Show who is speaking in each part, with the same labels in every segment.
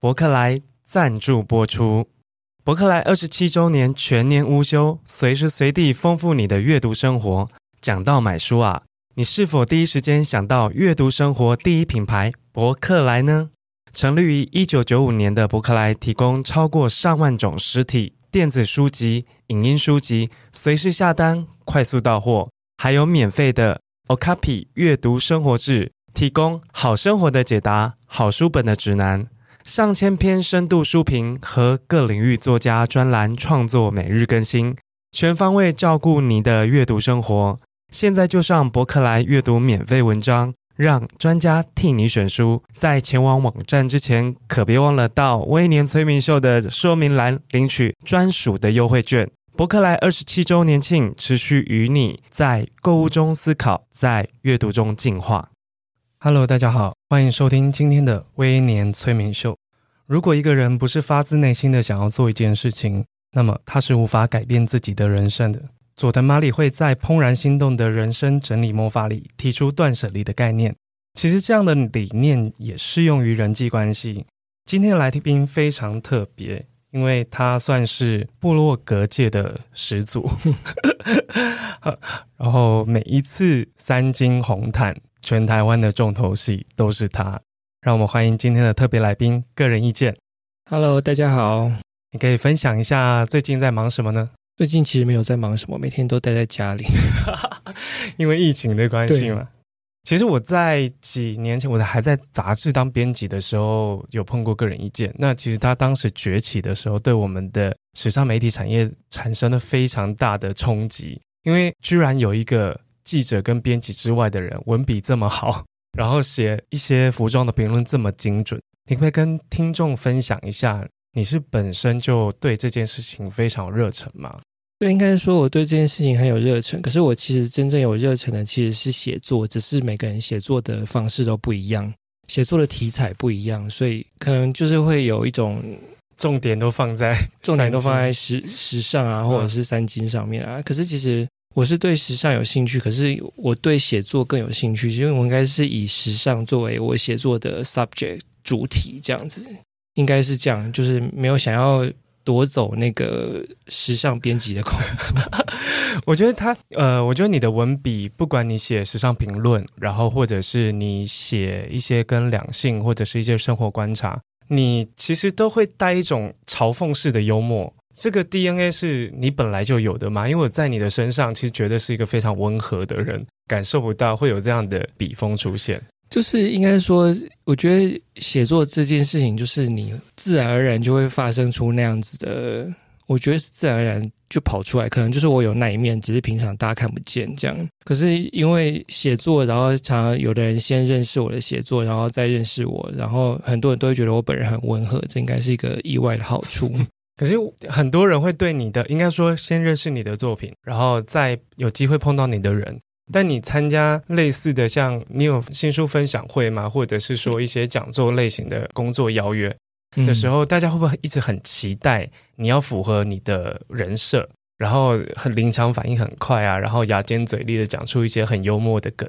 Speaker 1: 博客来赞助播出。博客来二十七周年全年无休，随时随地丰富你的阅读生活。讲到买书啊，你是否第一时间想到阅读生活第一品牌博客来呢？成立于一九九五年的博客来，提供超过上万种实体。电子书籍、影音书籍，随时下单，快速到货，还有免费的 Okapi 阅读生活志，提供好生活的解答、好书本的指南、上千篇深度书评和各领域作家专栏创作，每日更新，全方位照顾你的阅读生活。现在就上博客来阅读免费文章。让专家替你选书，在前往网站之前，可别忘了到威廉催眠秀的说明栏领取专属的优惠券。博客来二十七周年庆，持续与你在购物中思考，在阅读中进化。Hello，大家好，欢迎收听今天的微年催眠秀。如果一个人不是发自内心的想要做一件事情，那么他是无法改变自己的人生的。佐藤麻里会在《怦然心动的人生整理魔法》里提出断舍离的概念。其实这样的理念也适用于人际关系。今天的来宾非常特别，因为他算是部落格界的始祖。然后每一次三金红毯，全台湾的重头戏都是他。让我们欢迎今天的特别来宾，个人意见。
Speaker 2: Hello，大家好。
Speaker 1: 你可以分享一下最近在忙什么呢？
Speaker 2: 最近其实没有在忙什么，每天都待在家里，
Speaker 1: 因为疫情的关系嘛。其实我在几年前，我还在杂志当编辑的时候，有碰过个人意见。那其实他当时崛起的时候，对我们的时尚媒体产业产生了非常大的冲击，因为居然有一个记者跟编辑之外的人，文笔这么好，然后写一些服装的评论这么精准。你可以跟听众分享一下，你是本身就对这件事情非常热忱吗？
Speaker 2: 对，应该说我对这件事情很有热忱。可是我其实真正有热忱的其实是写作，只是每个人写作的方式都不一样，写作的题材不一样，所以可能就是会有一种
Speaker 1: 重点都放在
Speaker 2: 重点都放在时时尚啊，或者是三金上面啊。可是其实我是对时尚有兴趣，可是我对写作更有兴趣，因为我应该是以时尚作为我写作的 subject 主题这样子，应该是这样，就是没有想要。夺走那个时尚编辑的工作，
Speaker 1: 我觉得他呃，我觉得你的文笔，不管你写时尚评论，然后或者是你写一些跟两性或者是一些生活观察，你其实都会带一种嘲讽式的幽默。这个 DNA 是你本来就有的吗？因为我在你的身上其实觉得是一个非常温和的人，感受不到会有这样的笔锋出现。
Speaker 2: 就是应该说，我觉得写作这件事情，就是你自然而然就会发生出那样子的。我觉得是自然而然就跑出来，可能就是我有那一面，只是平常大家看不见这样。可是因为写作，然后常常有的人先认识我的写作，然后再认识我，然后很多人都会觉得我本人很温和，这应该是一个意外的好处。
Speaker 1: 可是很多人会对你的，应该说先认识你的作品，然后再有机会碰到你的人。但你参加类似的，像你有新书分享会吗？或者是说一些讲座类型的工作邀约的时候，嗯、大家会不会一直很期待你要符合你的人设，然后很临场反应很快啊，然后牙尖嘴利的讲出一些很幽默的梗？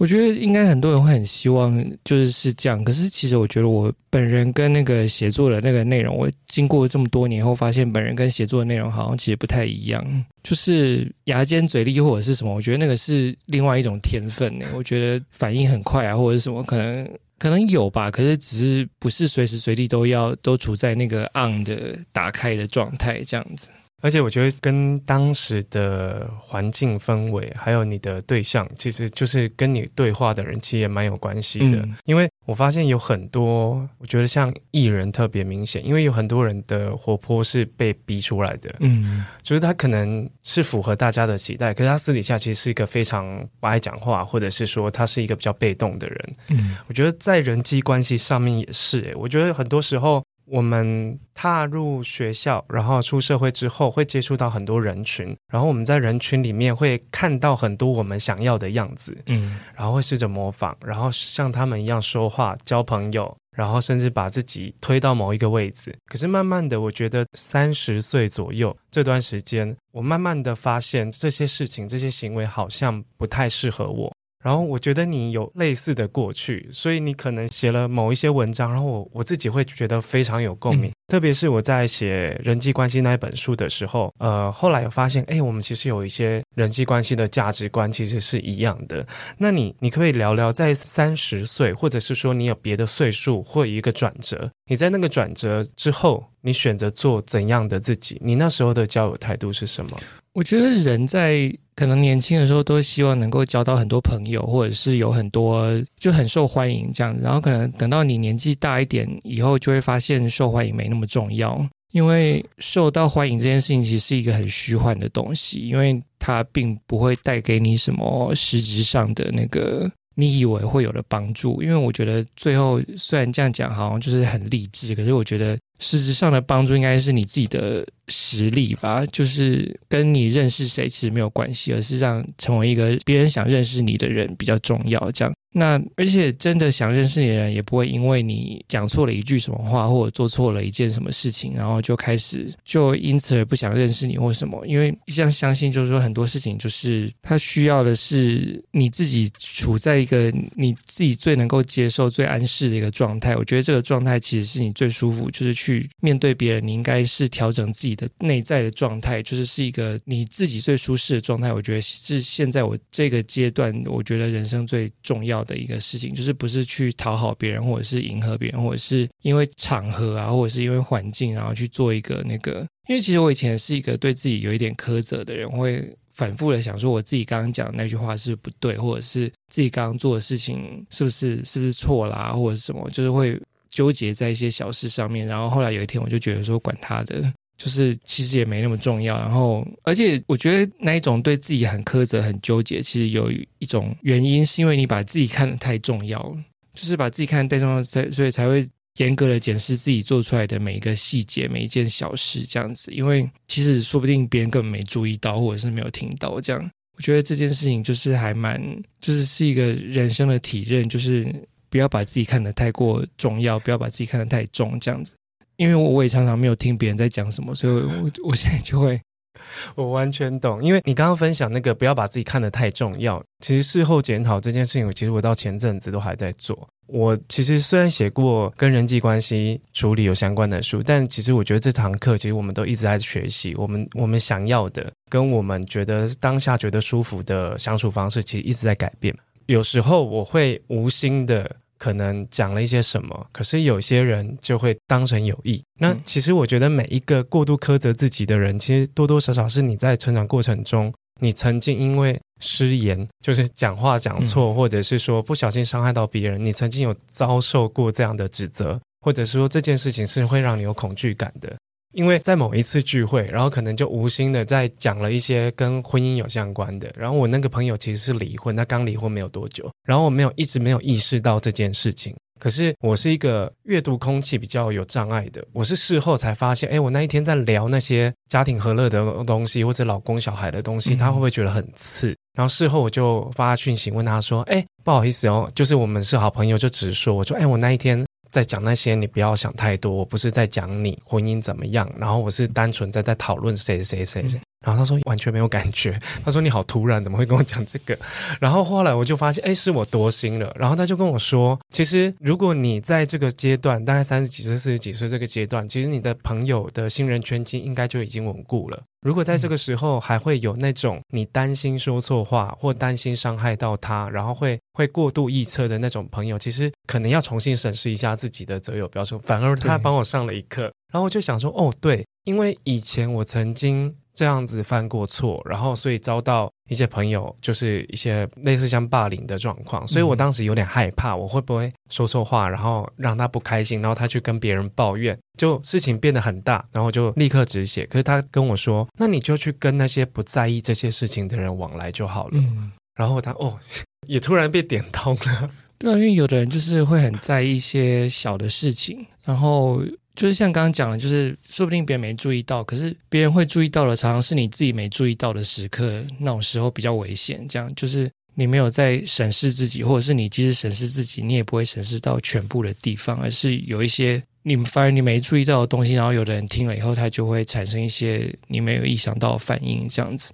Speaker 2: 我觉得应该很多人会很希望就是是这样，可是其实我觉得我本人跟那个写作的那个内容，我经过这么多年后，发现本人跟写作的内容好像其实不太一样，就是牙尖嘴利或者是什么，我觉得那个是另外一种天分呢。我觉得反应很快啊，或者是什么，可能可能有吧，可是只是不是随时随地都要都处在那个 on 的打开的状态这样子。
Speaker 1: 而且我觉得跟当时的环境氛围，还有你的对象，其实就是跟你对话的人，其实也蛮有关系的。嗯、因为我发现有很多，我觉得像艺人特别明显，因为有很多人的活泼是被逼出来的。嗯，就是他可能是符合大家的期待，可是他私底下其实是一个非常不爱讲话，或者是说他是一个比较被动的人。嗯，我觉得在人际关系上面也是、欸，我觉得很多时候。我们踏入学校，然后出社会之后，会接触到很多人群，然后我们在人群里面会看到很多我们想要的样子，嗯，然后会试着模仿，然后像他们一样说话、交朋友，然后甚至把自己推到某一个位置。可是慢慢的，我觉得三十岁左右这段时间，我慢慢的发现这些事情、这些行为好像不太适合我。然后我觉得你有类似的过去，所以你可能写了某一些文章，然后我我自己会觉得非常有共鸣。嗯、特别是我在写人际关系那一本书的时候，呃，后来有发现，哎，我们其实有一些人际关系的价值观其实是一样的。那你你可以聊聊，在三十岁，或者是说你有别的岁数或一个转折，你在那个转折之后，你选择做怎样的自己？你那时候的交友态度是什么？
Speaker 2: 我觉得人在可能年轻的时候都希望能够交到很多朋友，或者是有很多就很受欢迎这样子。然后可能等到你年纪大一点以后，就会发现受欢迎没那么重要，因为受到欢迎这件事情其实是一个很虚幻的东西，因为它并不会带给你什么实质上的那个你以为会有的帮助。因为我觉得最后虽然这样讲好像就是很励志，可是我觉得。实质上的帮助应该是你自己的实力吧，就是跟你认识谁其实没有关系，而是让成为一个别人想认识你的人比较重要，这样。那而且真的想认识你的人，也不会因为你讲错了一句什么话，或者做错了一件什么事情，然后就开始就因此而不想认识你或什么。因为像相信，就是说很多事情，就是他需要的是你自己处在一个你自己最能够接受、最安适的一个状态。我觉得这个状态其实是你最舒服，就是去面对别人。你应该是调整自己的内在的状态，就是是一个你自己最舒适的状态。我觉得是现在我这个阶段，我觉得人生最重要的一个事情，就是不是去讨好别人，或者是迎合别人，或者是因为场合啊，或者是因为环境，然后去做一个那个。因为其实我以前是一个对自己有一点苛责的人，会反复的想说，我自己刚刚讲的那句话是不对，或者是自己刚刚做的事情是不是是不是错啦，或者是什么，就是会纠结在一些小事上面。然后后来有一天，我就觉得说，管他的。就是其实也没那么重要，然后而且我觉得那一种对自己很苛责、很纠结，其实有一种原因是因为你把自己看得太重要了，就是把自己看得太重要，才所以才会严格的检视自己做出来的每一个细节、每一件小事这样子。因为其实说不定别人根本没注意到，或者是没有听到这样。我觉得这件事情就是还蛮，就是是一个人生的体认，就是不要把自己看得太过重要，不要把自己看得太重这样子。因为我也常常没有听别人在讲什么，所以我我现在就会，
Speaker 1: 我完全懂。因为你刚刚分享那个不要把自己看得太重要，其实事后检讨这件事情，其实我到前阵子都还在做。我其实虽然写过跟人际关系处理有相关的书，但其实我觉得这堂课其实我们都一直在学习。我们我们想要的跟我们觉得当下觉得舒服的相处方式，其实一直在改变。有时候我会无心的。可能讲了一些什么，可是有些人就会当成有意。那其实我觉得每一个过度苛责自己的人，其实多多少少是你在成长过程中，你曾经因为失言，就是讲话讲错，或者是说不小心伤害到别人，你曾经有遭受过这样的指责，或者是说这件事情是会让你有恐惧感的。因为在某一次聚会，然后可能就无心的在讲了一些跟婚姻有相关的。然后我那个朋友其实是离婚，他刚离婚没有多久。然后我没有一直没有意识到这件事情。可是我是一个阅读空气比较有障碍的，我是事后才发现，哎，我那一天在聊那些家庭和乐的东西，或者老公小孩的东西，他会不会觉得很刺？然后事后我就发讯息问他说，哎，不好意思哦，就是我们是好朋友，就直说，我说，哎，我那一天。在讲那些，你不要想太多。我不是在讲你婚姻怎么样，然后我是单纯在在讨论谁谁谁谁。然后他说完全没有感觉，他说你好突然，怎么会跟我讲这个？然后后来我就发现，哎，是我多心了。然后他就跟我说，其实如果你在这个阶段，大概三十几岁、四十几岁这个阶段，其实你的朋友的新人圈应该就已经稳固了。如果在这个时候还会有那种你担心说错话或担心伤害到他，然后会会过度臆测的那种朋友，其实可能要重新审视一下自己的择友标准。反而他帮我上了一课，然后我就想说，哦，对，因为以前我曾经。这样子犯过错，然后所以遭到一些朋友就是一些类似像霸凌的状况，所以我当时有点害怕，我会不会说错话，然后让他不开心，然后他去跟别人抱怨，就事情变得很大，然后就立刻止血。可是他跟我说，那你就去跟那些不在意这些事情的人往来就好了。嗯，然后他哦，也突然被点通了。
Speaker 2: 对啊，因为有的人就是会很在意一些小的事情，然后就是像刚刚讲的，就是说不定别人没注意到，可是别人会注意到的，常常是你自己没注意到的时刻，那种时候比较危险。这样就是你没有在审视自己，或者是你即使审视自己，你也不会审视到全部的地方，而是有一些你反而你没注意到的东西，然后有的人听了以后，他就会产生一些你没有意想到的反应，这样子。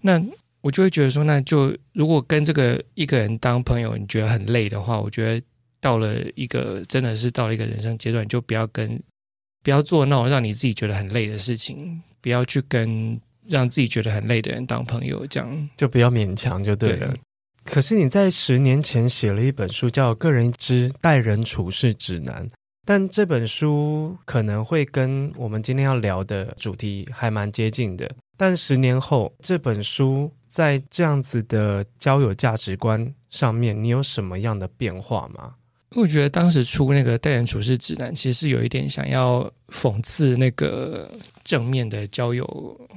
Speaker 2: 那我就会觉得说，那就如果跟这个一个人当朋友，你觉得很累的话，我觉得到了一个真的是到了一个人生阶段，就不要跟。不要做那种让你自己觉得很累的事情，不要去跟让自己觉得很累的人当朋友，这样
Speaker 1: 就不要勉强就对了。对。可是你在十年前写了一本书，叫《个人之待人处事指南》，但这本书可能会跟我们今天要聊的主题还蛮接近的。但十年后，这本书在这样子的交友价值观上面，你有什么样的变化吗？
Speaker 2: 我觉得当时出那个待人处事指南，其实是有一点想要讽刺那个正面的交友，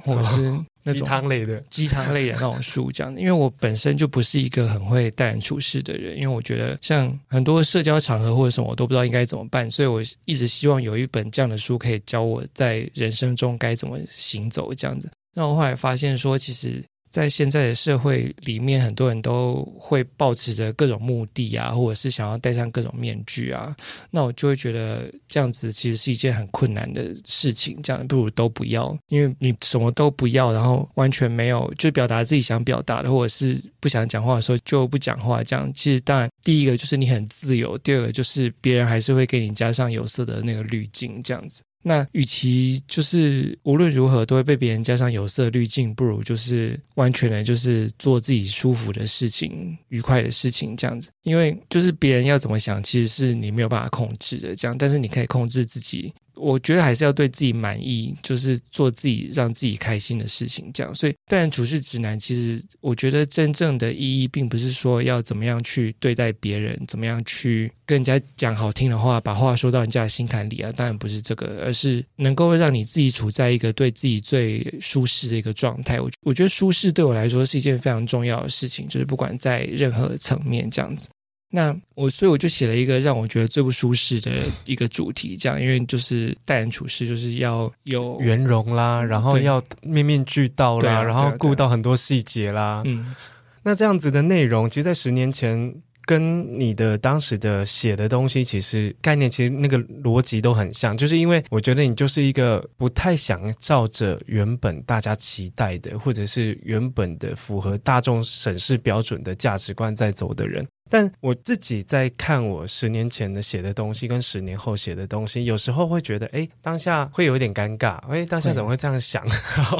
Speaker 2: 或者是那种鸡汤类的鸡汤类的那种书，这样。因为我本身就不是一个很会待人处事的人，因为我觉得像很多社交场合或者什么，我都不知道应该怎么办，所以我一直希望有一本这样的书可以教我在人生中该怎么行走，这样子。那我后来发现说，其实。在现在的社会里面，很多人都会抱持着各种目的啊，或者是想要戴上各种面具啊。那我就会觉得这样子其实是一件很困难的事情。这样不如都不要，因为你什么都不要，然后完全没有就表达自己想表达的，或者是不想讲话的时候就不讲话。这样其实当然第一个就是你很自由，第二个就是别人还是会给你加上有色的那个滤镜，这样子。那与其就是无论如何都会被别人加上有色滤镜，不如就是完全的，就是做自己舒服的事情、愉快的事情这样子。因为就是别人要怎么想，其实是你没有办法控制的。这样，但是你可以控制自己。我觉得还是要对自己满意，就是做自己让自己开心的事情，这样。所以，当然处事指南，其实我觉得真正的意义，并不是说要怎么样去对待别人，怎么样去跟人家讲好听的话，把话说到人家的心坎里啊。当然不是这个，而是能够让你自己处在一个对自己最舒适的一个状态。我我觉得舒适对我来说是一件非常重要的事情，就是不管在任何层面这样子。那我所以我就写了一个让我觉得最不舒适的一个主题，这样，因为就是待人处事就是要有
Speaker 1: 圆融啦，然后要面面俱到啦，啊、然后顾到很多细节啦。嗯，那这样子的内容，其实，在十年前跟你的当时的写的东西，其实概念其实那个逻辑都很像，就是因为我觉得你就是一个不太想照着原本大家期待的，或者是原本的符合大众审视标准的价值观在走的人。但我自己在看我十年前的写的东西，跟十年后写的东西，有时候会觉得，哎，当下会有一点尴尬，哎，当下怎么会这样想？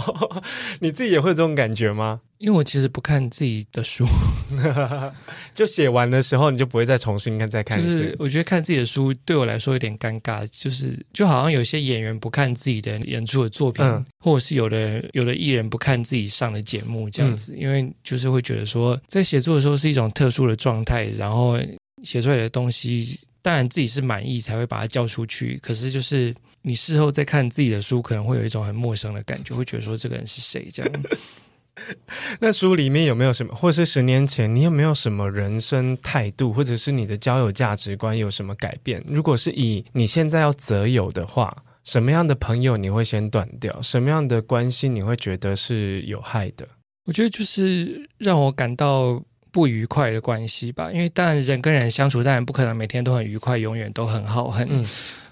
Speaker 1: 你自己也会有这种感觉吗？
Speaker 2: 因为我其实不看自己的书，
Speaker 1: 就写完的时候你就不会再重新看再看。
Speaker 2: 就是我觉得看自己的书对我来说有点尴尬，就是就好像有些演员不看自己的演出的作品，嗯、或者是有的有的艺人不看自己上的节目这样子，嗯、因为就是会觉得说在写作的时候是一种特殊的状态，然后写出来的东西当然自己是满意才会把它交出去，可是就是你事后再看自己的书，可能会有一种很陌生的感觉，会觉得说这个人是谁这样。
Speaker 1: 那书里面有没有什么，或是十年前你有没有什么人生态度，或者是你的交友价值观有什么改变？如果是以你现在要择友的话，什么样的朋友你会先断掉？什么样的关系你会觉得是有害的？
Speaker 2: 我觉得就是让我感到不愉快的关系吧。因为当然人跟人相处，当然不可能每天都很愉快，永远都很好，很。嗯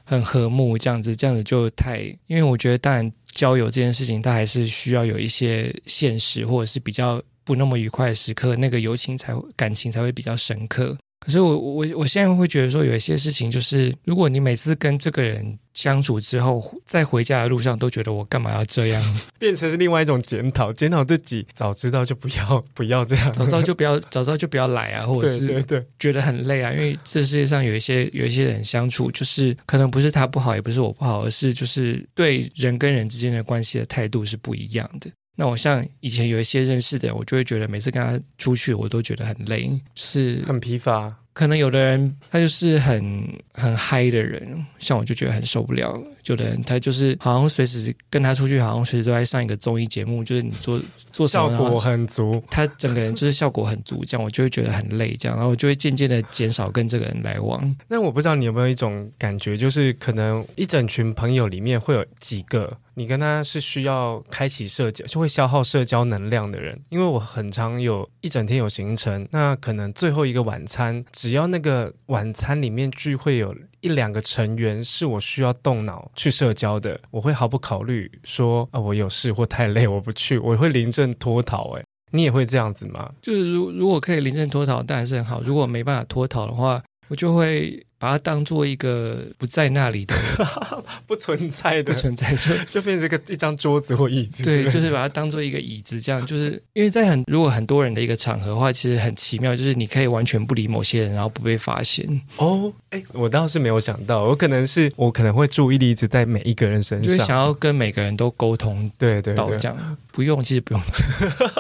Speaker 2: 很和睦，这样子，这样子就太，因为我觉得，当然交友这件事情，它还是需要有一些现实，或者是比较不那么愉快的时刻，那个友情才会感情才会比较深刻。可是我我我现在会觉得说，有一些事情就是，如果你每次跟这个人相处之后，在回家的路上都觉得我干嘛要这样，
Speaker 1: 变成是另外一种检讨，检讨自己，早知道就不要 不要这样，
Speaker 2: 早知道就不要早知道就不要来啊，或者是对对。觉得很累啊，因为这世界上有一些有一些人相处，就是可能不是他不好，也不是我不好，而是就是对人跟人之间的关系的态度是不一样的。那我像以前有一些认识的，我就会觉得每次跟他出去，我都觉得很累，就是
Speaker 1: 很疲乏。
Speaker 2: 可能有的人他就是很很嗨的人，像我就觉得很受不了。有的人他就是好像随时跟他出去，好像随时都在上一个综艺节目，就是你做做
Speaker 1: 效果很足，
Speaker 2: 他整个人就是效果很足，这样我就会觉得很累，这样，然后我就会渐渐的减少跟这个人来往。
Speaker 1: 那我不知道你有没有一种感觉，就是可能一整群朋友里面会有几个。你跟他是需要开启社交，就会消耗社交能量的人。因为我很常有一整天有行程，那可能最后一个晚餐，只要那个晚餐里面聚会有一两个成员是我需要动脑去社交的，我会毫不考虑说啊，我有事或太累我不去，我会临阵脱逃。哎，你也会这样子吗？
Speaker 2: 就是如如果可以临阵脱逃，当然是很好。如果没办法脱逃的话，我就会。把它当做一个不在那里的、
Speaker 1: 不存在的、
Speaker 2: 不存在，就
Speaker 1: 就变成一个一张桌子或椅子。
Speaker 2: 对，就是把它当做一个椅子，这样就是因为在很如果很多人的一个场合的话，其实很奇妙，就是你可以完全不理某些人，然后不被发现。
Speaker 1: 哦，哎，我倒是没有想到，我可能是我可能会注意力一直在每一个人身上，
Speaker 2: 就是想要跟每个人都沟通。
Speaker 1: 对对对，
Speaker 2: 这样不用，其实不用讲。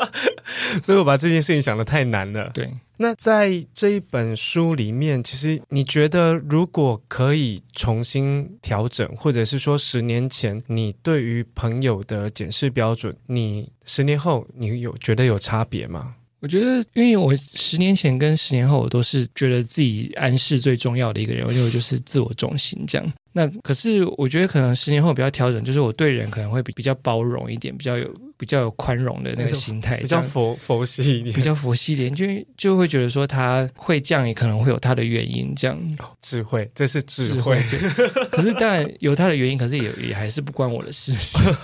Speaker 1: 所以我把这件事情想的太难了。
Speaker 2: 对。
Speaker 1: 那在这一本书里面，其实你觉得如果可以重新调整，或者是说十年前你对于朋友的检视标准，你十年后你有觉得有差别吗？
Speaker 2: 我觉得，因为我十年前跟十年后，我都是觉得自己安适最重要的一个人，因为我就是自我中心这样。那可是我觉得可能十年后比较调整，就是我对人可能会比比较包容一点，比较有比较有宽容的那个 心态，
Speaker 1: 比较佛佛系一点，
Speaker 2: 比较佛系一点，就就会觉得说他会这样，也可能会有他的原因，这样
Speaker 1: 智慧，这是智慧。
Speaker 2: 智慧 可是当然有他的原因，可是也也还是不关我的事。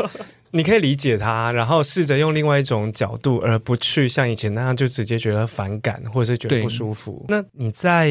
Speaker 1: 你可以理解他，然后试着用另外一种角度，而不去像以前那样就直接觉得反感，或者是觉得不舒服。那你在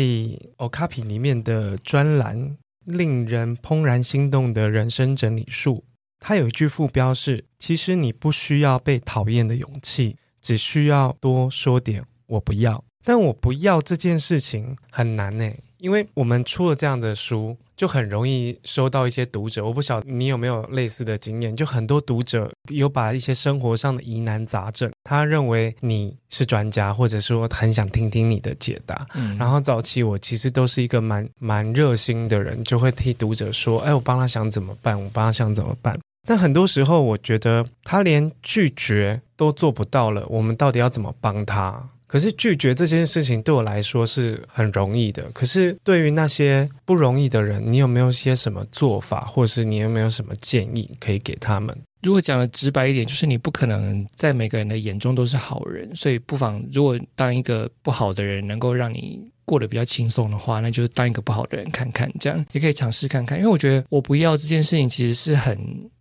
Speaker 1: Okapi 里面的专栏。令人怦然心动的人生整理术，他有一句副标是：“其实你不需要被讨厌的勇气，只需要多说点‘我不要’。但我不要这件事情很难呢，因为我们出了这样的书。”就很容易收到一些读者，我不晓得你有没有类似的经验，就很多读者有把一些生活上的疑难杂症，他认为你是专家，或者说很想听听你的解答。嗯，然后早期我其实都是一个蛮蛮热心的人，就会替读者说，哎，我帮他想怎么办，我帮他想怎么办。但很多时候我觉得他连拒绝都做不到了，我们到底要怎么帮他？可是拒绝这件事情对我来说是很容易的，可是对于那些不容易的人，你有没有些什么做法，或是你有没有什么建议可以给他们？
Speaker 2: 如果讲的直白一点，就是你不可能在每个人的眼中都是好人，所以不妨如果当一个不好的人能够让你过得比较轻松的话，那就是当一个不好的人看看，这样也可以尝试看看。因为我觉得我不要这件事情其实是很。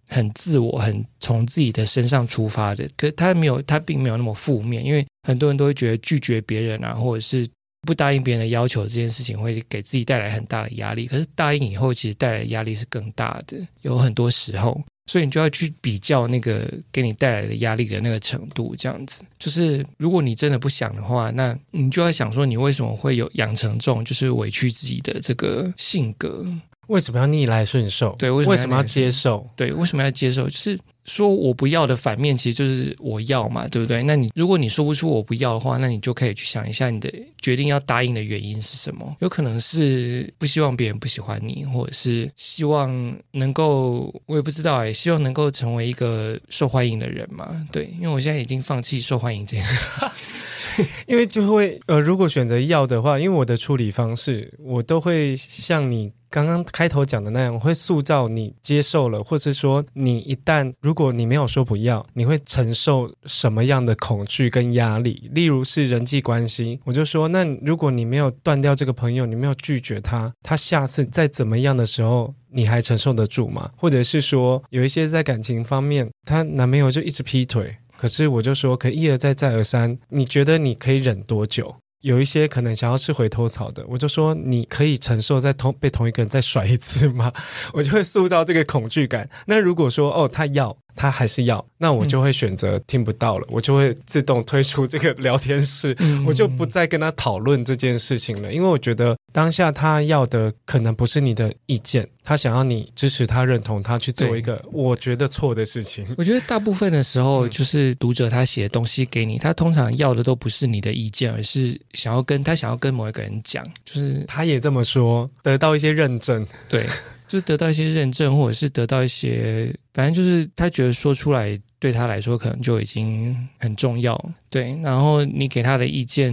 Speaker 2: 很自我，很从自己的身上出发的，可他没有，他并没有那么负面，因为很多人都会觉得拒绝别人啊，或者是不答应别人的要求这件事情会给自己带来很大的压力。可是答应以后，其实带来压力是更大的，有很多时候，所以你就要去比较那个给你带来的压力的那个程度，这样子。就是如果你真的不想的话，那你就要想说，你为什么会有养成这种就是委屈自己的这个性格。
Speaker 1: 为什么要逆来顺受？
Speaker 2: 对，
Speaker 1: 为什么要接受？
Speaker 2: 对，为什么要接受？就是说我不要的反面，其实就是我要嘛，对不对？那你如果你说不出我不要的话，那你就可以去想一下，你的决定要答应的原因是什么？有可能是不希望别人不喜欢你，或者是希望能够，我也不知道哎，希望能够成为一个受欢迎的人嘛？对，因为我现在已经放弃受欢迎这件事 情。
Speaker 1: 因为就会呃，如果选择要的话，因为我的处理方式，我都会像你刚刚开头讲的那样，我会塑造你接受了，或是说你一旦如果你没有说不要，你会承受什么样的恐惧跟压力？例如是人际关系，我就说，那如果你没有断掉这个朋友，你没有拒绝他，他下次再怎么样的时候，你还承受得住吗？或者是说，有一些在感情方面，她男朋友就一直劈腿。可是我就说，可一而再再而三，你觉得你可以忍多久？有一些可能想要吃回头草的，我就说你可以承受在同被同一个人再甩一次吗？我就会塑造这个恐惧感。那如果说哦，他要，他还是要，那我就会选择听不到了，嗯、我就会自动退出这个聊天室，嗯、我就不再跟他讨论这件事情了。因为我觉得当下他要的可能不是你的意见，他想要你支持他、认同他去做一个我觉得错的事情。
Speaker 2: 我觉得大部分的时候，就是读者他写的东西给你，他通常要的都不是你的意见，而是想要跟他想要跟某一个人讲，就是
Speaker 1: 他也这么说，得到一些认证，
Speaker 2: 对。就得到一些认证，或者是得到一些，反正就是他觉得说出来对他来说可能就已经很重要，对。然后你给他的意见，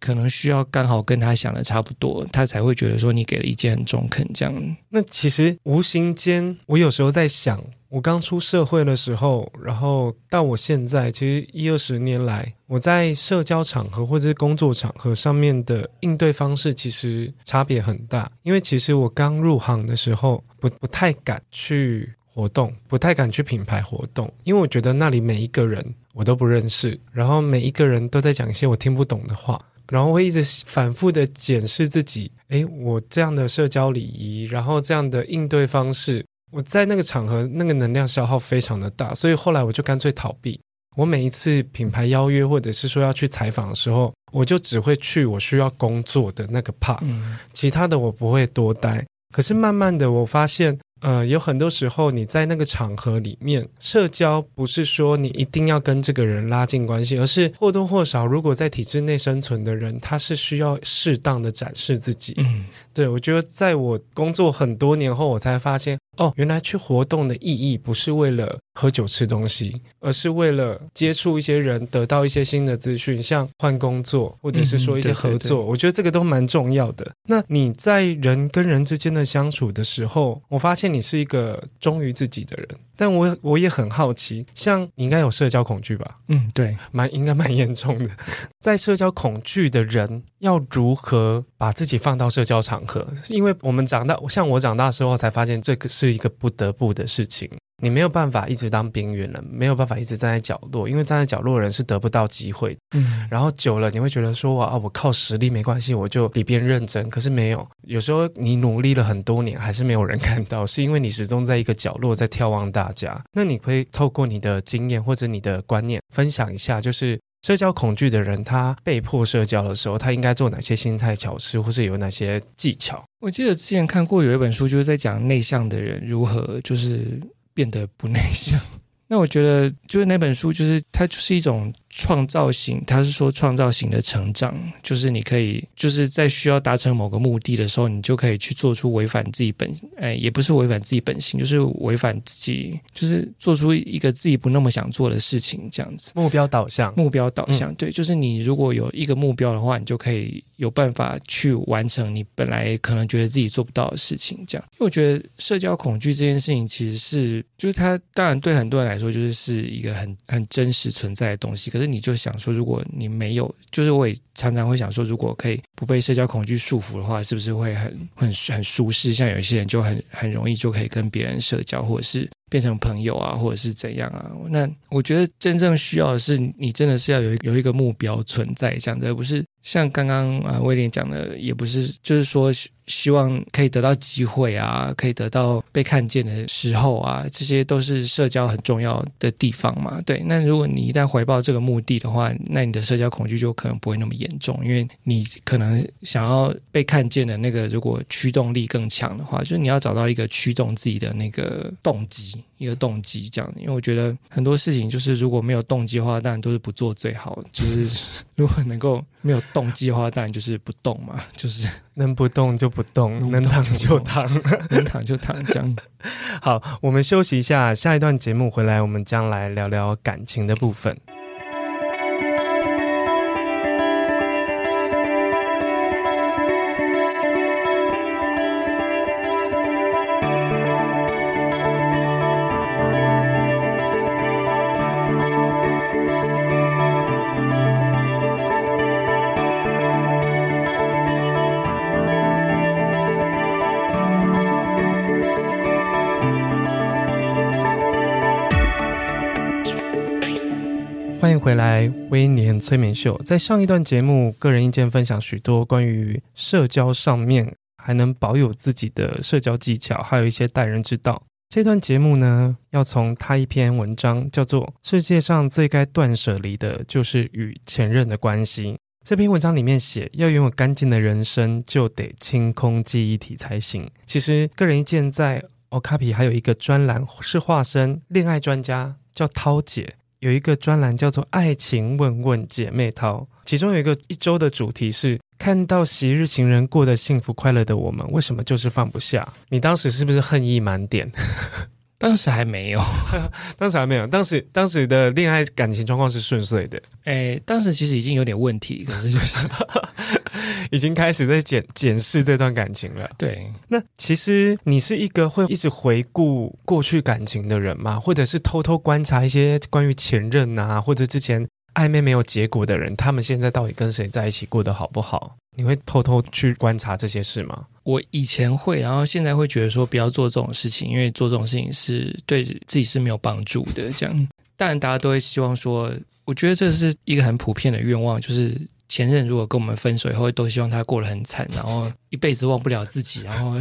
Speaker 2: 可能需要刚好跟他想的差不多，他才会觉得说你给的意见很中肯。这样，
Speaker 1: 那其实无形间，我有时候在想。我刚出社会的时候，然后到我现在，其实一二十年来，我在社交场合或者是工作场合上面的应对方式，其实差别很大。因为其实我刚入行的时候，不不太敢去活动，不太敢去品牌活动，因为我觉得那里每一个人我都不认识，然后每一个人都在讲一些我听不懂的话，然后会一直反复的检视自己，诶，我这样的社交礼仪，然后这样的应对方式。我在那个场合，那个能量消耗非常的大，所以后来我就干脆逃避。我每一次品牌邀约或者是说要去采访的时候，我就只会去我需要工作的那个 part，嗯，其他的我不会多待。可是慢慢的，我发现。呃，有很多时候你在那个场合里面社交，不是说你一定要跟这个人拉近关系，而是或多或少，如果在体制内生存的人，他是需要适当的展示自己。对，我觉得在我工作很多年后，我才发现，哦，原来去活动的意义不是为了喝酒吃东西，而是为了接触一些人，得到一些新的资讯，像换工作，或者是说一些合作。嗯，对对对。我觉得这个都蛮重要的。那你在人跟人之间的相处的时候，我发现。你是一个忠于自己的人，但我我也很好奇，像你应该有社交恐惧吧？
Speaker 2: 嗯，对，
Speaker 1: 蛮应该蛮严重的。在社交恐惧的人要如何把自己放到社交场合？因为我们长大，像我长大之后才发现，这个是一个不得不的事情。你没有办法一直当边缘人，没有办法一直站在角落，因为站在角落的人是得不到机会的。嗯，然后久了你会觉得说，哇，我靠实力没关系，我就比别人认真。可是没有，有时候你努力了很多年，还是没有人 看到，是因为你始终在一个角落在眺望大家。那你可以透过你的经验或者你的观念分享一下，就是社交恐惧的人，他被迫社交的时候，他应该做哪些心态巧思，或是有哪些技巧？
Speaker 2: 我记得之前看过有一本书，就是在讲内向的人如何就是。变得不内向，那我觉得就是那本书，就是它就是一种。创造型，他是说创造型的成长，就是你可以就是在需要达成某个目的的时候，你就可以去做出违反自己本，哎，也不是违反自己本性，就是违反自己，就是做出一个自己不那么想做的事情，这样子。
Speaker 1: 目标导向，
Speaker 2: 目标导向，嗯、对，就是你如果有一个目标的话，你就可以有办法去完成你本来可能觉得自己做不到的事情，这样。因为我觉得社交恐惧这件事情，其实是就是它当然对很多人来说，就是是一个很很真实存在的东西，可是。你就想说，如果你没有，就是我也常常会想说，如果可以不被社交恐惧束缚的话，是不是会很很很舒适？像有一些人就很很容易就可以跟别人社交，或者是变成朋友啊，或者是怎样啊？那我觉得真正需要的是，你真的是要有有一个目标存在，这样子，而不是像刚刚啊威廉讲的，也不是就是说。希望可以得到机会啊，可以得到被看见的时候啊，这些都是社交很重要的地方嘛。对，那如果你一旦回报这个目的的话，那你的社交恐惧就可能不会那么严重，因为你可能想要被看见的那个，如果驱动力更强的话，就是你要找到一个驱动自己的那个动机。一个动机这样，因为我觉得很多事情就是如果没有动机的话，当然都是不做最好。就是如果能够没有动机的话，当然就是不动嘛，就是
Speaker 1: 能不动就不动，能躺就躺，
Speaker 2: 能躺就躺这样。
Speaker 1: 好，我们休息一下，下一段节目回来，我们将来聊聊感情的部分。回来，威廉催眠秀。在上一段节目，个人意见分享许多关于社交上面还能保有自己的社交技巧，还有一些待人之道。这段节目呢，要从他一篇文章叫做《世界上最该断舍离的就是与前任的关系》。这篇文章里面写，要拥有干净的人生，就得清空记忆体才行。其实，个人意见在 Okapi 还有一个专栏是化身恋爱专家，叫涛姐，有一个专栏叫做“爱情问问姐妹淘”，其中有一个一周的主题是。看到昔日情人过得幸福快乐的我们，为什么就是放不下？你当时是不是恨意满点？
Speaker 2: 当时还没有，
Speaker 1: 当时还没有，当时当时的恋爱感情状况是顺遂的。
Speaker 2: 诶，当时其实已经有点问题，可是就是
Speaker 1: 已经开始在检检视这段感情了。
Speaker 2: 对，
Speaker 1: 那其实你是一个会一直回顾过去感情的人吗？或者是偷偷观察一些关于前任啊，或者之前？暧昧没有结果的人，他们现在到底跟谁在一起，过得好不好？你会偷偷去观察这些事吗？
Speaker 2: 我以前会，然后现在会觉得说不要做这种事情，因为做这种事情是对自己是没有帮助的。这样，当然大家都会希望说，我觉得这是一个很普遍的愿望，就是前任如果跟我们分手以后，都希望他过得很惨，然后一辈子忘不了自己，然后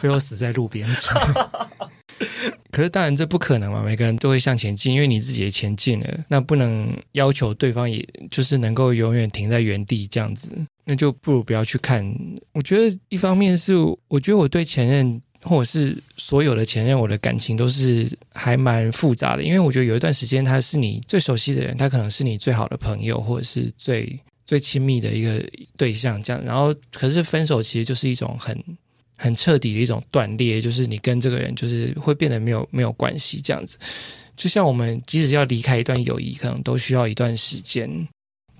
Speaker 2: 最后死在路边上。可是当然这不可能嘛，每个人都会向前进，因为你自己也前进了，那不能要求对方也就是能够永远停在原地这样子，那就不如不要去看。我觉得一方面是，我觉得我对前任或者是所有的前任，我的感情都是还蛮复杂的，因为我觉得有一段时间他是你最熟悉的人，他可能是你最好的朋友，或者是最最亲密的一个对象这样，然后可是分手其实就是一种很。很彻底的一种断裂，就是你跟这个人就是会变得没有没有关系这样子。就像我们即使要离开一段友谊，可能都需要一段时间，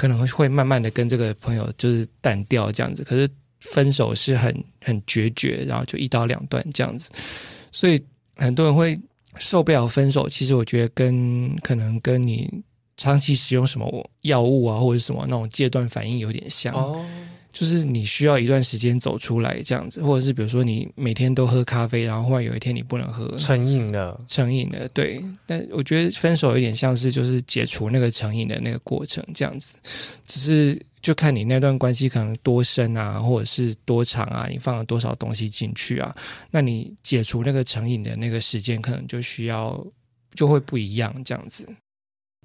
Speaker 2: 可能会慢慢的跟这个朋友就是淡掉这样子。可是分手是很很决绝，然后就一刀两断这样子。所以很多人会受不了分手，其实我觉得跟可能跟你长期使用什么药物啊，或者什么那种戒断反应有点像。就是你需要一段时间走出来这样子，或者是比如说你每天都喝咖啡，然后忽然有一天你不能喝，
Speaker 1: 成瘾了，
Speaker 2: 成瘾了，对。但我觉得分手有点像是就是解除那个成瘾的那个过程这样子，只是就看你那段关系可能多深啊，或者是多长啊，你放了多少东西进去啊，那你解除那个成瘾的那个时间可能就需要就会不一样这样子。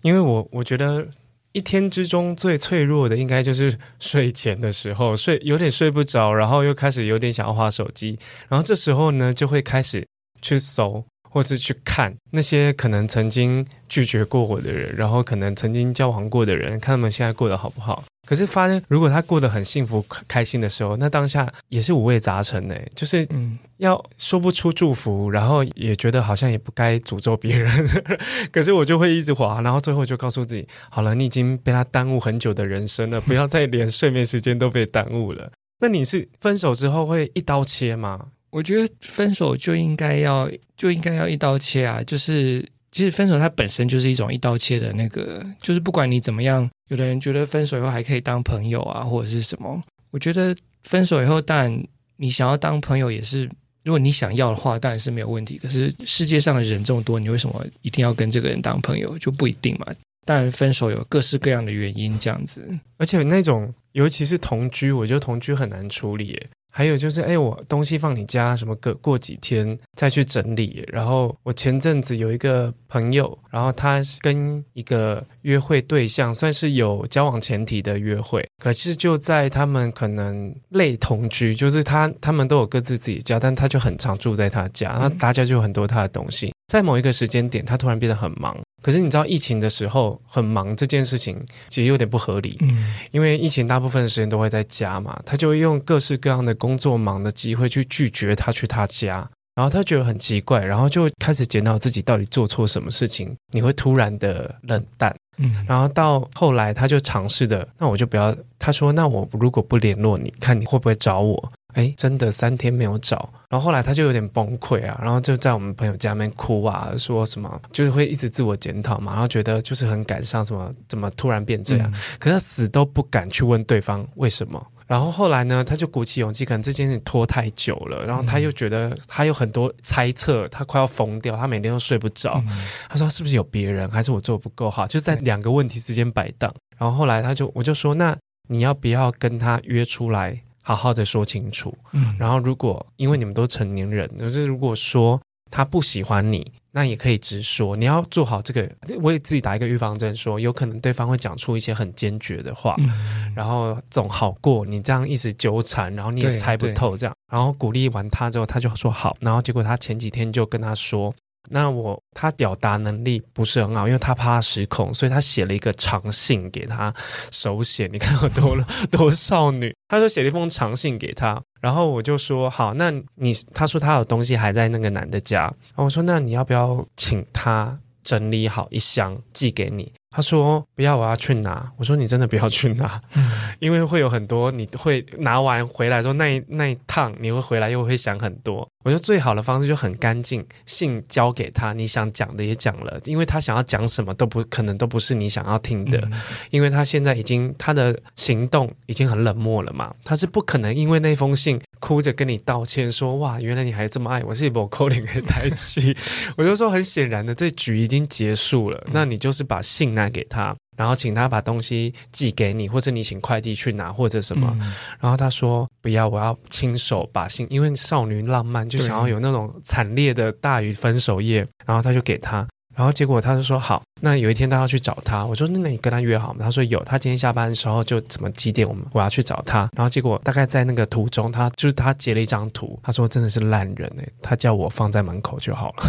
Speaker 1: 因为我我觉得。一天之中最脆弱的，应该就是睡前的时候，睡有点睡不着，然后又开始有点想要划手机，然后这时候呢，就会开始去搜。或是去看那些可能曾经拒绝过我的人，然后可能曾经交往过的人，看他们现在过得好不好。可是发现，如果他过得很幸福、开心的时候，那当下也是五味杂陈的，就是嗯，要说不出祝福，然后也觉得好像也不该诅咒别人。可是我就会一直滑，然后最后就告诉自己：好了，你已经被他耽误很久的人生了，不要再连睡眠时间都被耽误了。那你是分手之后会一刀切吗？
Speaker 2: 我觉得分手就应该要就应该要一刀切啊！就是其实分手它本身就是一种一刀切的那个，就是不管你怎么样，有的人觉得分手以后还可以当朋友啊，或者是什么。我觉得分手以后，当然你想要当朋友也是，如果你想要的话，当然是没有问题。可是世界上的人这么多，你为什么一定要跟这个人当朋友？就不一定嘛。当然分手有各式各样的原因，这样子。
Speaker 1: 而且那种尤其是同居，我觉得同居很难处理。还有就是，哎，我东西放你家，什么过过几天再去整理。然后我前阵子有一个朋友，然后他跟一个约会对象算是有交往前提的约会，可是就在他们可能类同居，就是他他们都有各自自己家，但他就很常住在他家，那大家就有很多他的东西。在某一个时间点，他突然变得很忙。可是你知道，疫情的时候很忙这件事情其实有点不合理，嗯，因为疫情大部分的时间都会在家嘛，他就会用各式各样的工作忙的机会去拒绝他去他家，然后他觉得很奇怪，然后就开始检讨自己到底做错什么事情，你会突然的冷淡，嗯，然后到后来他就尝试的，那我就不要，他说那我如果不联络你，看你会不会找我。哎，真的三天没有找，然后后来他就有点崩溃啊，然后就在我们朋友家里面哭啊，说什么就是会一直自我检讨嘛，然后觉得就是很感伤，什么怎么突然变这样，嗯、可是他死都不敢去问对方为什么。然后后来呢，他就鼓起勇气，可能这件事拖太久了，然后他又觉得他有很多猜测，他快要疯掉，他每天都睡不着。嗯、他说是不是有别人，还是我做得不够好？就在两个问题之间摆荡。然后后来他就我就说，那你要不要跟他约出来？好好的说清楚，嗯，然后如果因为你们都成年人，就是如果说他不喜欢你，那也可以直说。你要做好这个，我也自己打一个预防针，说有可能对方会讲出一些很坚决的话，嗯、然后总好过你这样一直纠缠，然后你也猜不透这样。然后鼓励完他之后，他就说好，然后结果他前几天就跟他说。那我他表达能力不是很好，因为他怕失控，所以他写了一个长信给他，手写，你看我多了多少女，他说写了一封长信给他，然后我就说好，那你他说他有东西还在那个男的家，然后我说那你要不要请他整理好一箱寄给你？他说不要，我要去拿。我说你真的不要去拿，嗯、因为会有很多你会拿完回来之后那一那一趟你会回来又会想很多。我觉得最好的方式就很干净，信交给他，你想讲的也讲了，因为他想要讲什么都不可能都不是你想要听的，嗯、因为他现在已经他的行动已经很冷漠了嘛，他是不可能因为那封信哭着跟你道歉说哇，原来你还这么爱我，是不扣脸给台气。我就说很显然的，这局已经结束了，那你就是把信拿。给他，然后请他把东西寄给你，或者你请快递去拿，或者什么。嗯、然后他说不要，我要亲手把信，因为少女浪漫就想要有那种惨烈的大于分手夜。然后他就给他，然后结果他就说好。那有一天他要去找他，我说那你跟他约好吗？他说有，他今天下班的时候就怎么几点我们我要去找他。然后结果大概在那个途中，他就是他截了一张图，他说真的是烂人哎，他叫我放在门口就好了。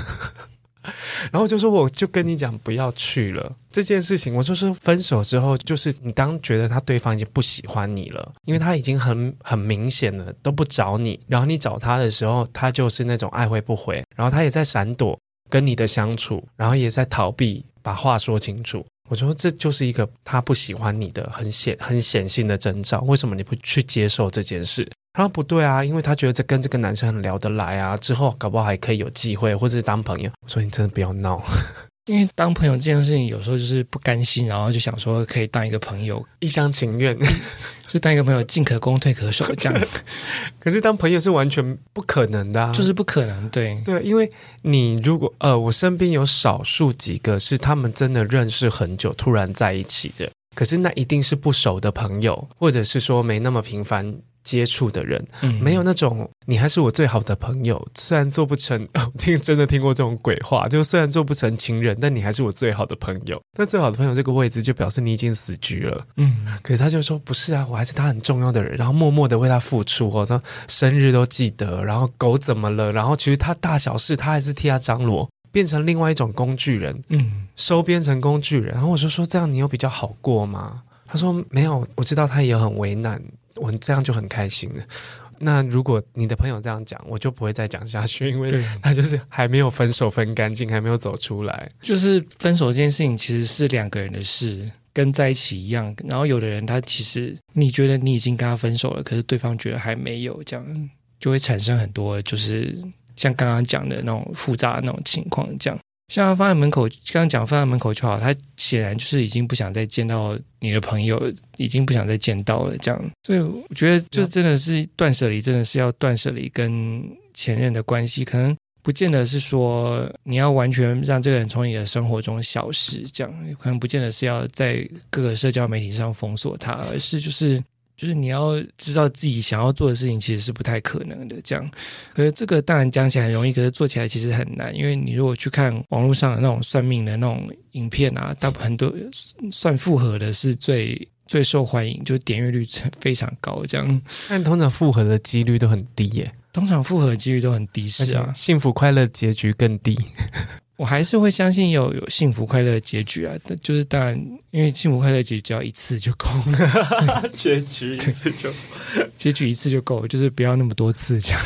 Speaker 1: 然后就说，我就跟你讲，不要去了这件事情。我就是分手之后，就是你当觉得他对方已经不喜欢你了，因为他已经很很明显了，都不找你。然后你找他的时候，他就是那种爱回不回，然后他也在闪躲跟你的相处，然后也在逃避把话说清楚。我说这就是一个他不喜欢你的很显很显性的征兆。为什么你不去接受这件事？他说不对啊，因为他觉得这跟这个男生很聊得来啊，之后搞不好还可以有机会，或者是当朋友。我说你真的不要闹，
Speaker 2: 因为当朋友这件事情有时候就是不甘心，然后就想说可以当一个朋友，
Speaker 1: 一厢情愿，
Speaker 2: 就当一个朋友进可攻退可守这样。
Speaker 1: 可是当朋友是完全不可能的啊，
Speaker 2: 就是不可能。对
Speaker 1: 对，因为你如果呃，我身边有少数几个是他们真的认识很久，突然在一起的，可是那一定是不熟的朋友，或者是说没那么频繁。接触的人，嗯，没有那种你还是我最好的朋友，虽然做不成，我听真的听过这种鬼话，就虽然做不成情人，但你还是我最好的朋友。那最好的朋友这个位置就表示你已经死局了，嗯。可是他就说不是啊，我还是他很重要的人，然后默默的为他付出，我说生日都记得，然后狗怎么了，然后其实他大小事他还是替他张罗，变成另外一种工具人，嗯，收编成工具人。然后我就说这样你有比较好过吗？他说没有，我知道他也很为难。我这样就很开心了。那如果你的朋友这样讲，我就不会再讲下去，因为他就是还没有分手分干净，还没有走出来。
Speaker 2: 就是分手这件事情其实是两个人的事，跟在一起一样。然后有的人他其实你觉得你已经跟他分手了，可是对方觉得还没有，这样就会产生很多就是像刚刚讲的那种复杂的那种情况，这样。像他放在门口，刚刚讲放在门口就好，他显然就是已经不想再见到你的朋友，已经不想再见到了，这样。所以我觉得，就真的是断舍离，真的是要断舍离跟前任的关系，可能不见得是说你要完全让这个人从你的生活中消失，这样，可能不见得是要在各个社交媒体上封锁他，而是就是。就是你要知道自己想要做的事情其实是不太可能的，这样。可是这个当然讲起来很容易，可是做起来其实很难。因为你如果去看网络上的那种算命的那种影片啊，大部分都算复合的是最最受欢迎，就点阅率非常高，这样。
Speaker 1: 但通常复合的几率都很低耶。
Speaker 2: 通常复合的几率都很低，是啊，
Speaker 1: 幸福快乐结局更低。
Speaker 2: 我还是会相信有有幸福快乐的结局啊，但就是当然，因为幸福快乐结局只要一次就够了，
Speaker 1: 结局一次就
Speaker 2: 结局一次就够了，就是不要那么多次这样。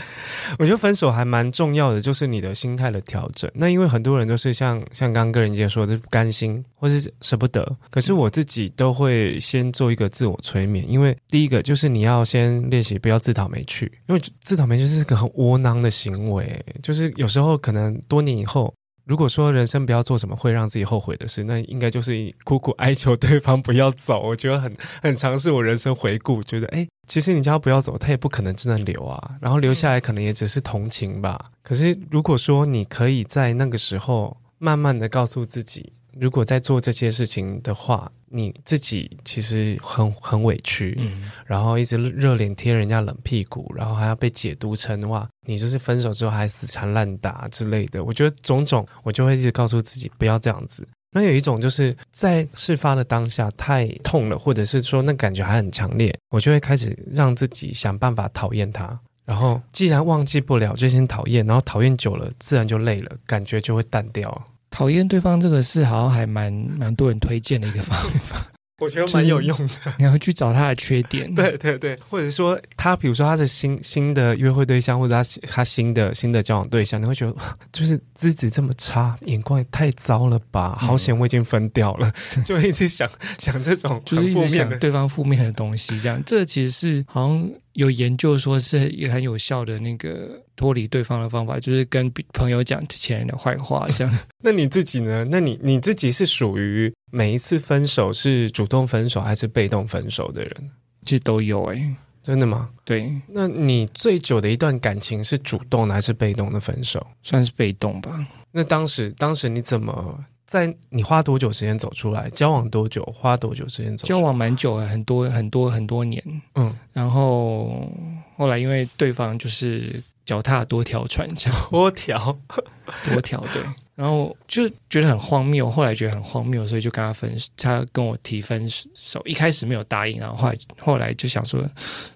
Speaker 1: 我觉得分手还蛮重要的，就是你的心态的调整。那因为很多人都是像像刚刚跟人家说的不甘心或是舍不得，可是我自己都会先做一个自我催眠，因为第一个就是你要先练习不要自讨没趣，因为自讨没趣是个很窝囊的行为，就是有时候可能多年以后。如果说人生不要做什么会让自己后悔的事，那应该就是苦苦哀求对方不要走。我觉得很很尝试我人生回顾，觉得哎，其实你叫他不要走，他也不可能真的留啊。然后留下来可能也只是同情吧。可是如果说你可以在那个时候慢慢的告诉自己，如果在做这些事情的话，你自己其实很很委屈，嗯，然后一直热脸贴人家冷屁股，然后还要被解读成哇，你就是分手之后还死缠烂打之类的。我觉得种种，我就会一直告诉自己不要这样子。那有一种就是在事发的当下太痛了，或者是说那感觉还很强烈，我就会开始让自己想办法讨厌他。然后既然忘记不了，就先讨厌，然后讨厌久了，自然就累了，感觉就会淡掉。
Speaker 2: 讨厌对方这个事好像还蛮蛮多人推荐的一个方法。
Speaker 1: 我觉得蛮有用的，
Speaker 2: 你要去找他的缺点，
Speaker 1: 对对对，或者说他，比如说他的新新的约会对象，或者他他新的新的交往对象，你会觉得就是资质这么差，眼光也太糟了吧？好险我已经分掉了，嗯、就一直想想这种
Speaker 2: 就是一直想对方负面的东西，这样这其实是好像。有研究说是也很有效的那个脱离对方的方法，就是跟朋友讲前任的坏话，这样。
Speaker 1: 那你自己呢？那你你自己是属于每一次分手是主动分手还是被动分手的人？
Speaker 2: 其实都有哎、欸，
Speaker 1: 真的吗？
Speaker 2: 对。
Speaker 1: 那你最久的一段感情是主动的还是被动的分手？
Speaker 2: 算是被动吧。
Speaker 1: 那当时当时你怎么？在你花多久时间走出来？交往多久？花多久时间走出来？
Speaker 2: 交往蛮久了，很多很多很多年。嗯，然后后来因为对方就是脚踏多条船，这样
Speaker 1: 多条
Speaker 2: 多条对，然后就觉得很荒谬。后来觉得很荒谬，所以就跟他分，他跟我提分手。一开始没有答应，然后后来后来就想说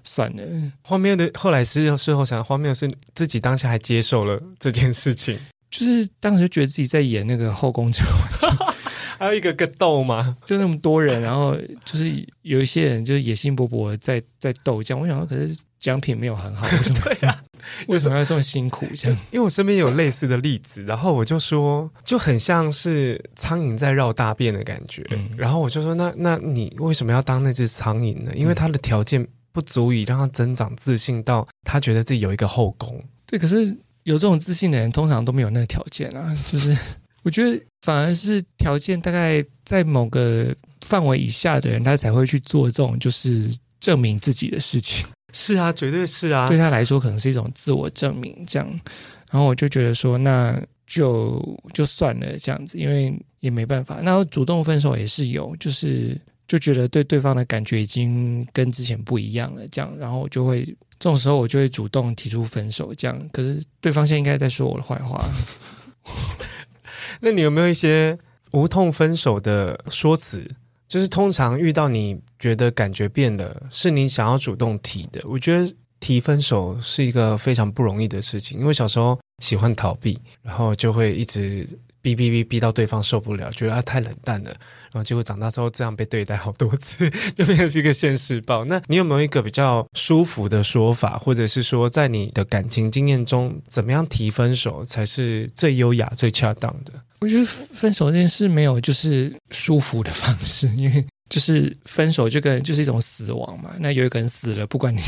Speaker 2: 算了。
Speaker 1: 荒谬的后来是事后想，荒谬是自己当下还接受了这件事情。
Speaker 2: 就是当时就觉得自己在演那个《后宫甄嬛传》，
Speaker 1: 还有一个个斗嘛，
Speaker 2: 就那么多人，然后就是有一些人就是野心勃勃在在斗这样。我想说，可是奖品没有很好，对啊，为什么要这么辛苦这样？
Speaker 1: 因为我身边有类似的例子，然后我就说，就很像是苍蝇在绕大便的感觉。嗯、然后我就说，那那你为什么要当那只苍蝇呢？因为他的条件不足以让他增长自信到他觉得自己有一个后宫。
Speaker 2: 对，可是。有这种自信的人，通常都没有那个条件啊。就是我觉得，反而是条件大概在某个范围以下的人，他才会去做这种就是证明自己的事情。
Speaker 1: 是啊，绝对是啊。
Speaker 2: 对他来说，可能是一种自我证明。这样，然后我就觉得说，那就就算了这样子，因为也没办法。那主动分手也是有，就是就觉得对对方的感觉已经跟之前不一样了。这样，然后我就会。这种时候我就会主动提出分手，这样。可是对方现在应该在说我的坏话。
Speaker 1: 那你有没有一些无痛分手的说辞？就是通常遇到你觉得感觉变了，是你想要主动提的。我觉得提分手是一个非常不容易的事情，因为小时候喜欢逃避，然后就会一直。逼逼逼逼到对方受不了，觉得他太冷淡了，然后结果长大之后这样被对待好多次，就变成是一个现世报。那你有没有一个比较舒服的说法，或者是说在你的感情经验中，怎么样提分手才是最优雅、最恰当的？
Speaker 2: 我觉得分手这件事没有就是舒服的方式，因为就是分手就跟就是一种死亡嘛。那有一个人死了，不管你。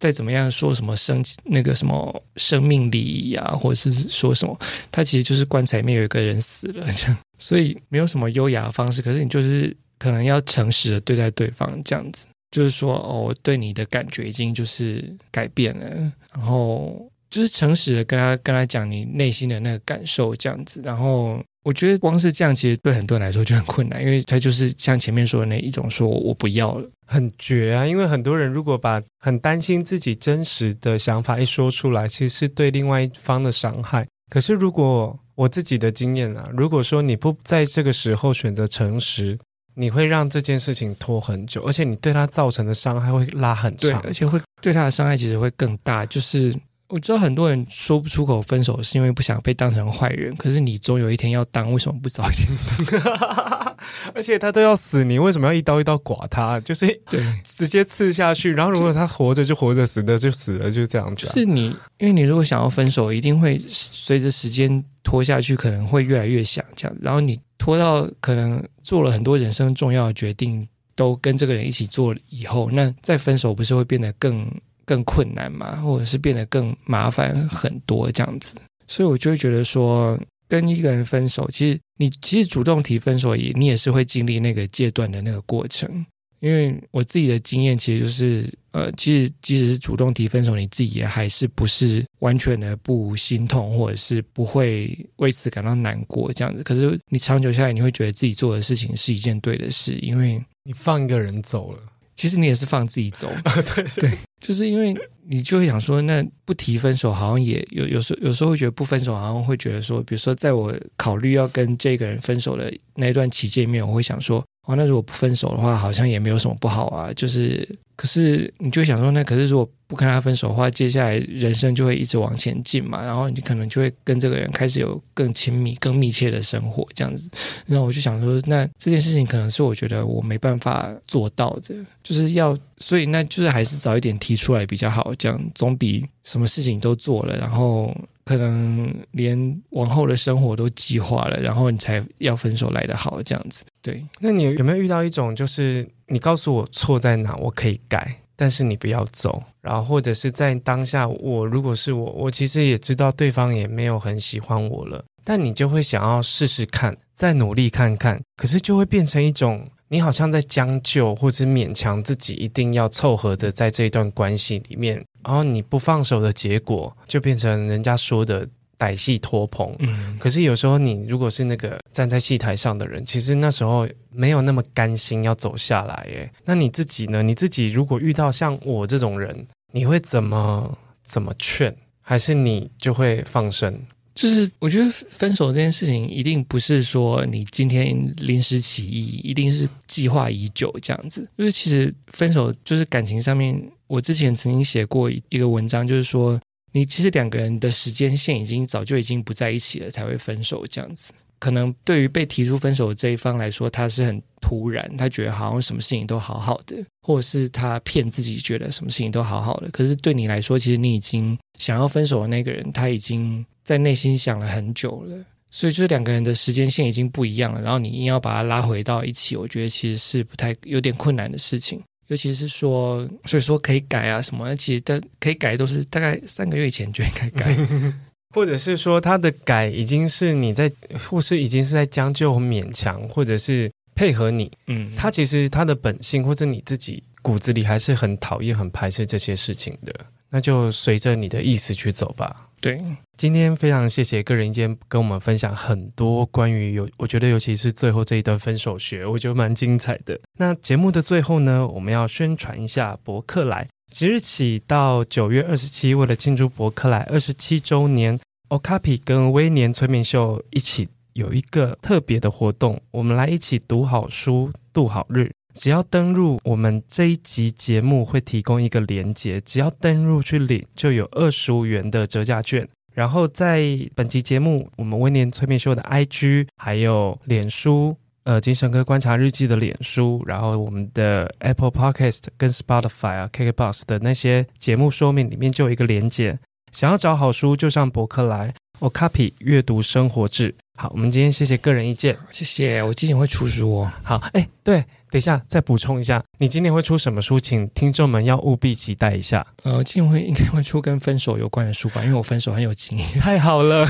Speaker 2: 再怎么样说什么生那个什么生命礼仪啊，或者是说什么，他其实就是棺材里面有一个人死了这样，所以没有什么优雅的方式。可是你就是可能要诚实的对待对方，这样子，就是说哦，我对你的感觉已经就是改变了，然后就是诚实的跟他跟他讲你内心的那个感受，这样子，然后。我觉得光是这样，其实对很多人来说就很困难，因为他就是像前面说的那一种，说我不要了，
Speaker 1: 很绝啊。因为很多人如果把很担心自己真实的想法一说出来，其实是对另外一方的伤害。可是如果我自己的经验啊，如果说你不在这个时候选择诚实，你会让这件事情拖很久，而且你对他造成的伤害会拉很长，
Speaker 2: 而且会对他的伤害其实会更大，就是。我知道很多人说不出口分手是因为不想被当成坏人，可是你总有一天要当，为什么不早一点？
Speaker 1: 而且他都要死，你为什么要一刀一刀剐他？就是对，直接刺下去。然后如果他活着就活着，死的就死了，就这样子。
Speaker 2: 是你，因为你如果想要分手，一定会随着时间拖下去，可能会越来越想这样。然后你拖到可能做了很多人生重要的决定，都跟这个人一起做了以后，那再分手不是会变得更？更困难嘛，或者是变得更麻烦很多这样子，所以我就会觉得说，跟一个人分手，其实你其实主动提分手也，你也是会经历那个阶段的那个过程，因为我自己的经验其实就是，呃，其实即使是主动提分手，你自己也还是不是完全的不心痛，或者是不会为此感到难过这样子。可是你长久下来，你会觉得自己做的事情是一件对的事，因为
Speaker 3: 你放一个人走了，
Speaker 2: 其实你也是放自己走。
Speaker 3: 对
Speaker 2: 对，就是因为你就会想说，那不提分手好像也有有时候有时候会觉得不分手好像会觉得说，比如说在我考虑要跟这个人分手的那段期间里面，我会想说。哦，那如果不分手的话，好像也没有什么不好啊。就是，可是你就想说，那可是如果不跟他分手的话，接下来人生就会一直往前进嘛。然后你可能就会跟这个人开始有更亲密、更密切的生活，这样子。然后我就想说，那这件事情可能是我觉得我没办法做到的，就是要，所以那就是还是早一点提出来比较好，这样总比什么事情都做了，然后。可能连往后的生活都计划了，然后你才要分手来的好，这样子。对，
Speaker 1: 那你有没有遇到一种，就是你告诉我错在哪，我可以改，但是你不要走。然后或者是在当下，我如果是我，我其实也知道对方也没有很喜欢我了，但你就会想要试试看，再努力看看，可是就会变成一种。你好像在将就，或者勉强自己一定要凑合着在这一段关系里面，然后你不放手的结果，就变成人家说的歹戏拖棚。嗯，可是有时候你如果是那个站在戏台上的人，其实那时候没有那么甘心要走下来耶。那你自己呢？你自己如果遇到像我这种人，你会怎么怎么劝？还是你就会放生？
Speaker 2: 就是我觉得分手这件事情一定不是说你今天临时起意，一定是计划已久这样子。因为其实分手就是感情上面，我之前曾经写过一个文章，就是说你其实两个人的时间线已经早就已经不在一起了，才会分手这样子。可能对于被提出分手的这一方来说，他是很突然，他觉得好像什么事情都好好的，或者是他骗自己觉得什么事情都好好的。可是对你来说，其实你已经想要分手的那个人，他已经。在内心想了很久了，所以就是两个人的时间线已经不一样了。然后你硬要把它拉回到一起，我觉得其实是不太有点困难的事情。尤其是说，所以说可以改啊什么，其实但可以改都是大概三个月以前就应该改，
Speaker 1: 或者是说他的改已经是你在，或是已经是在将就和勉强，或者是配合你。嗯，他其实他的本性或者你自己骨子里还是很讨厌、很排斥这些事情的。那就随着你的意思去走吧。
Speaker 2: 对，
Speaker 1: 今天非常谢谢个人意见跟我们分享很多关于有，我觉得尤其是最后这一段分手学，我觉得蛮精彩的。那节目的最后呢，我们要宣传一下博客来，即日起到九月二十七，为了庆祝博客来二十七周年，Okapi 跟威廉催眠秀一起有一个特别的活动，我们来一起读好书，度好日。只要登入我们这一集节目会提供一个连接，只要登入去领就有二十五元的折价券。然后在本集节目，我们威廉催眠秀的 IG，还有脸书，呃，精神科观察日记的脸书，然后我们的 Apple Podcast 跟 Spotify 啊，KKBox 的那些节目说明里面就有一个连接。想要找好书就上博客来我 copy 阅读生活志。好，我们今天谢谢个人意见，
Speaker 2: 谢谢。我今年会出书哦。
Speaker 1: 好，哎，对。等一下，再补充一下，你今年会出什么书？请听众们要务必期待一下。
Speaker 2: 呃，今年会应该会出跟分手有关的书吧，因为我分手很有经验。
Speaker 1: 太好了，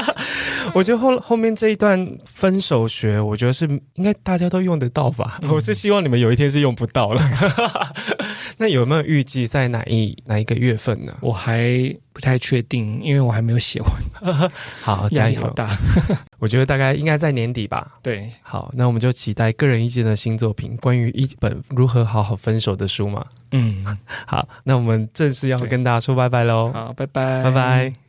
Speaker 1: 我觉得后后面这一段分手学，我觉得是应该大家都用得到吧。嗯、我是希望你们有一天是用不到了。那有没有预计在哪一哪一个月份呢？
Speaker 2: 我还不太确定，因为我还没有写完。
Speaker 1: 好，压力好！
Speaker 2: 大，
Speaker 1: 我觉得大概应该在年底吧。
Speaker 2: 对，
Speaker 1: 好，那我们就期待个人意见的新作品，关于一本如何好好分手的书嘛。嗯，好，那我们正式要跟大家说拜拜喽。
Speaker 2: 好，拜拜，
Speaker 1: 拜拜。